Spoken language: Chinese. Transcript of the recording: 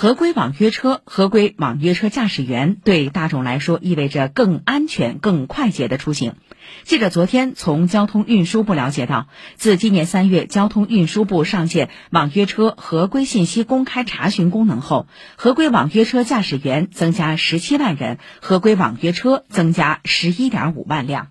合规网约车，合规网约车驾驶员对大众来说意味着更安全、更快捷的出行。记者昨天从交通运输部了解到，自今年三月交通运输部上线网约车合规信息公开查询功能后，合规网约车驾驶员增加十七万人，合规网约车增加十一点五万辆。